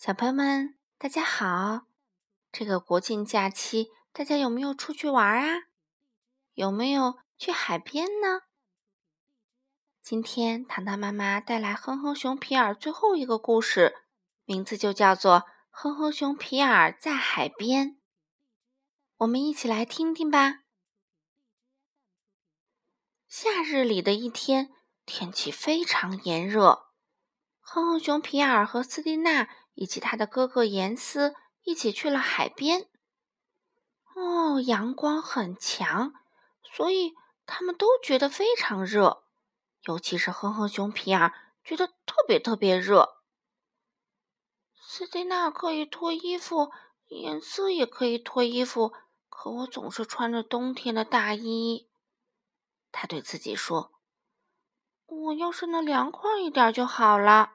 小朋友们，大家好！这个国庆假期，大家有没有出去玩啊？有没有去海边呢？今天糖糖妈妈带来哼哼熊皮尔最后一个故事，名字就叫做《哼哼熊皮尔在海边》。我们一起来听听吧。夏日里的一天，天气非常炎热。哼哼熊皮尔和斯蒂娜以及他的哥哥严斯一起去了海边。哦，阳光很强，所以他们都觉得非常热，尤其是哼哼熊皮尔觉得特别特别热。斯蒂娜可以脱衣服，严斯也可以脱衣服，可我总是穿着冬天的大衣。他对自己说：“我要是能凉快一点就好了。”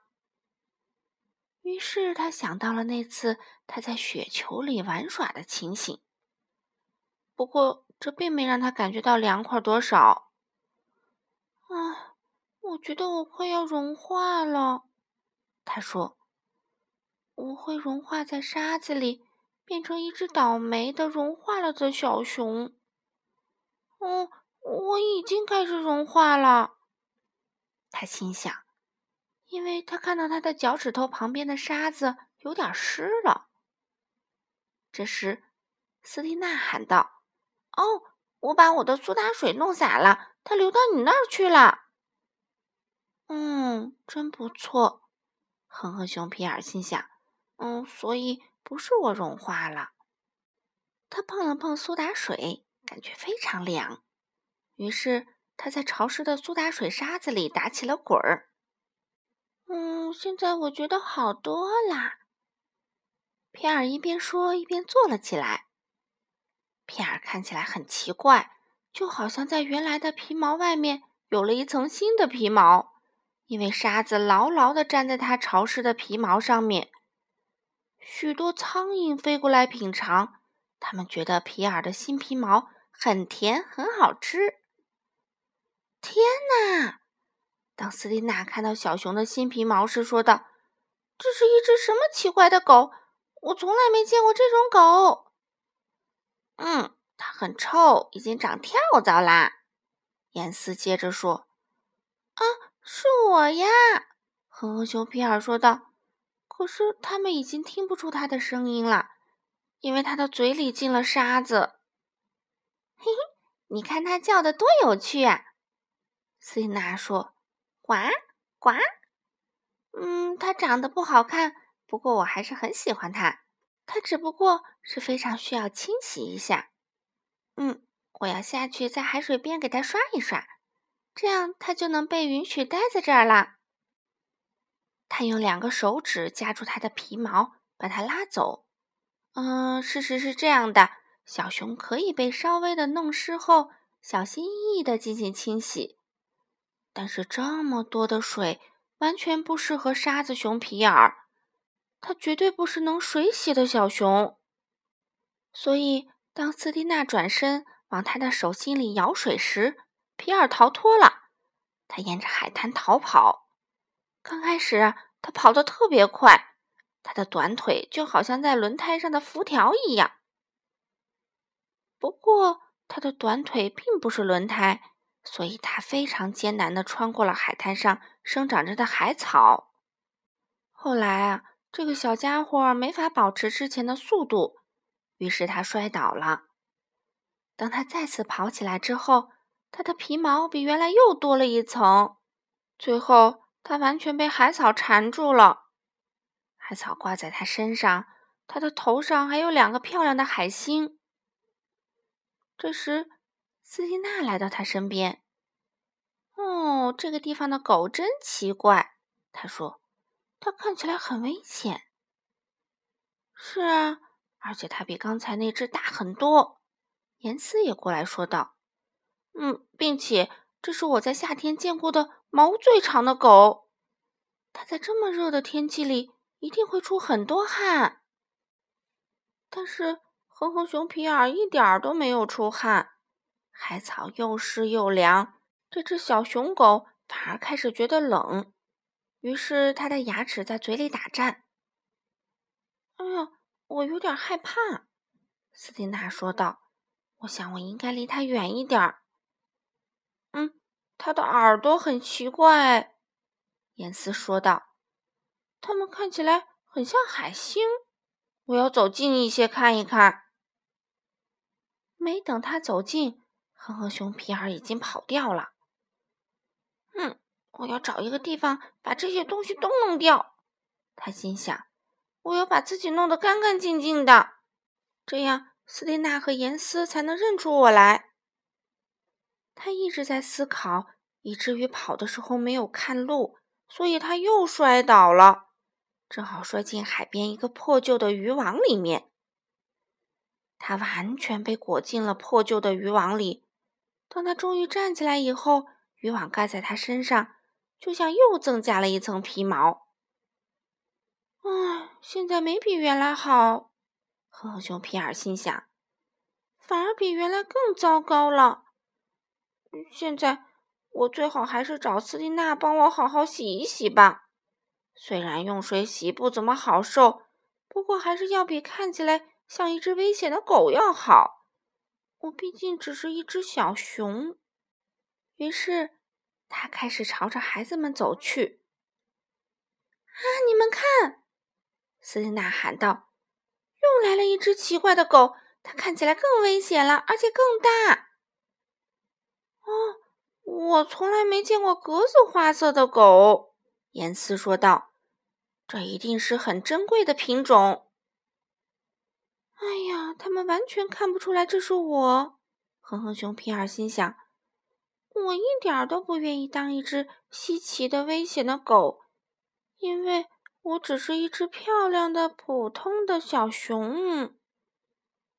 于是他想到了那次他在雪球里玩耍的情形。不过这并没让他感觉到凉快多少。啊，我觉得我快要融化了，他说：“我会融化在沙子里，变成一只倒霉的融化了的小熊。”哦，我已经开始融化了，他心想。因为他看到他的脚趾头旁边的沙子有点湿了。这时，斯蒂娜喊道：“哦，我把我的苏打水弄洒了，它流到你那儿去了。”嗯，真不错，哼哼熊皮尔心想。嗯，所以不是我融化了。他碰了碰苏打水，感觉非常凉。于是他在潮湿的苏打水沙子里打起了滚儿。嗯，现在我觉得好多啦。皮尔一边说一边坐了起来。皮尔看起来很奇怪，就好像在原来的皮毛外面有了一层新的皮毛，因为沙子牢牢地粘在他潮湿的皮毛上面。许多苍蝇飞过来品尝，他们觉得皮尔的新皮毛很甜，很好吃。天哪！当斯蒂娜看到小熊的新皮毛时，说道：“这是一只什么奇怪的狗？我从来没见过这种狗。”“嗯，它很臭，已经长跳蚤啦。”严斯接着说。“啊，是我呀！”哼哼熊皮尔说道。“可是他们已经听不出他的声音了，因为他的嘴里进了沙子。”“嘿嘿，你看他叫的多有趣啊！”斯蒂娜说。呱呱，嗯，它长得不好看，不过我还是很喜欢它。它只不过是非常需要清洗一下。嗯，我要下去在海水边给它刷一刷，这样它就能被允许待在这儿了。他用两个手指夹住它的皮毛，把它拉走。嗯，事实是这样的：小熊可以被稍微的弄湿后，小心翼翼的进行清洗。但是这么多的水完全不适合沙子熊皮尔，它绝对不是能水洗的小熊。所以，当斯蒂娜转身往他的手心里舀水时，皮尔逃脱了。他沿着海滩逃跑。刚开始，他跑得特别快，他的短腿就好像在轮胎上的辐条一样。不过，他的短腿并不是轮胎。所以，他非常艰难地穿过了海滩上生长着的海草。后来啊，这个小家伙没法保持之前的速度，于是他摔倒了。当他再次跑起来之后，他的皮毛比原来又多了一层。最后，他完全被海草缠住了。海草挂在他身上，他的头上还有两个漂亮的海星。这时，斯蒂娜来到他身边。哦，这个地方的狗真奇怪，他说：“它看起来很危险。”是啊，而且它比刚才那只大很多。严丝也过来说道：“嗯，并且这是我在夏天见过的毛最长的狗。它在这么热的天气里一定会出很多汗。”但是哼哼熊皮尔一点儿都没有出汗。海草又湿又凉，这只小熊狗反而开始觉得冷，于是它的牙齿在嘴里打颤。哎呀，我有点害怕。”斯蒂娜说道。“我想我应该离他远一点儿。”“嗯，他的耳朵很奇怪。”严斯说道。“他们看起来很像海星。我要走近一些看一看。”没等他走近，哼哼熊皮尔已经跑掉了。我要找一个地方把这些东西都弄掉。他心想：“我要把自己弄得干干净净的，这样斯蒂娜和严斯才能认出我来。”他一直在思考，以至于跑的时候没有看路，所以他又摔倒了，正好摔进海边一个破旧的渔网里面。他完全被裹进了破旧的渔网里。当他终于站起来以后，渔网盖在他身上，就像又增加了一层皮毛。唉，现在没比原来好，哼哼熊皮尔心想，反而比原来更糟糕了。现在我最好还是找斯蒂娜帮我好好洗一洗吧。虽然用水洗不怎么好受，不过还是要比看起来……像一只危险的狗要好，我毕竟只是一只小熊。于是，他开始朝着孩子们走去。啊，你们看！斯蒂娜喊道：“又来了一只奇怪的狗，它看起来更危险了，而且更大。”哦，我从来没见过格子花色的狗，严斯说道：“这一定是很珍贵的品种。”哎呀，他们完全看不出来这是我。哼哼熊皮尔心想：“我一点都不愿意当一只稀奇的、危险的狗，因为我只是一只漂亮的、普通的小熊。”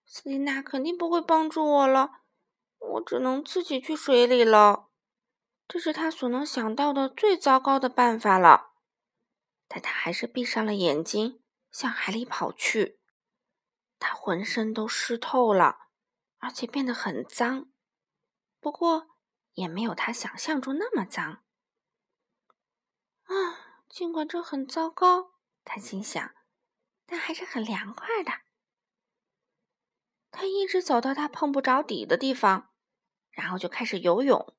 斯蒂娜肯定不会帮助我了，我只能自己去水里了。这是他所能想到的最糟糕的办法了。但他还是闭上了眼睛，向海里跑去。他浑身都湿透了，而且变得很脏。不过，也没有他想象中那么脏。啊，尽管这很糟糕，他心想，但还是很凉快的。他一直走到他碰不着底的地方，然后就开始游泳。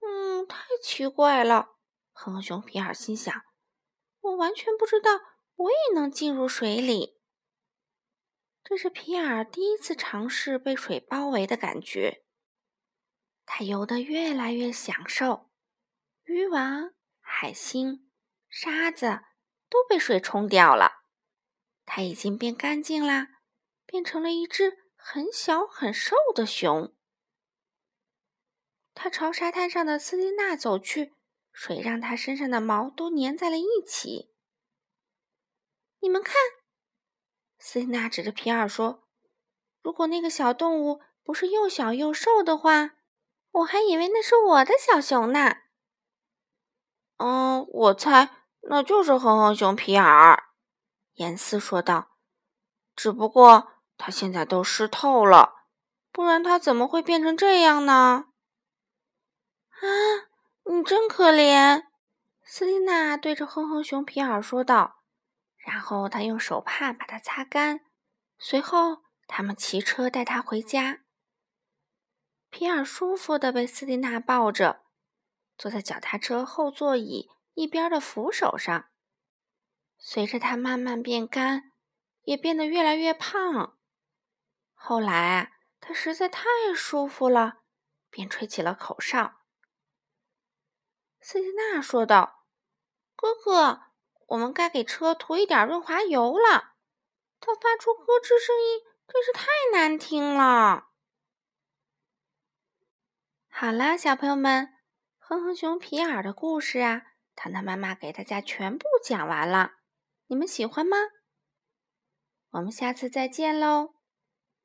嗯，太奇怪了，哼哼熊皮尔心想，我完全不知道我也能进入水里。这是皮尔第一次尝试被水包围的感觉，他游得越来越享受。渔网、海星、沙子都被水冲掉了，他已经变干净啦，变成了一只很小很瘦的熊。他朝沙滩上的斯蒂娜走去，水让他身上的毛都粘在了一起。你们看。斯蒂娜指着皮尔说：“如果那个小动物不是又小又瘦的话，我还以为那是我的小熊呢。”“嗯，我猜那就是哼哼熊皮尔。”严丝说道。“只不过它现在都湿透了，不然它怎么会变成这样呢？”“啊，你真可怜！”斯蒂娜对着哼哼熊皮尔说道。然后他用手帕把它擦干，随后他们骑车带他回家。皮尔舒服地被斯蒂娜抱着，坐在脚踏车后座椅一边的扶手上。随着他慢慢变干，也变得越来越胖。后来，他实在太舒服了，便吹起了口哨。斯蒂娜说道：“哥哥。”我们该给车涂一点润滑油了。它发出咯吱声音，真是太难听了。好啦，小朋友们，哼哼熊皮尔的故事啊，糖糖妈妈给大家全部讲完了。你们喜欢吗？我们下次再见喽。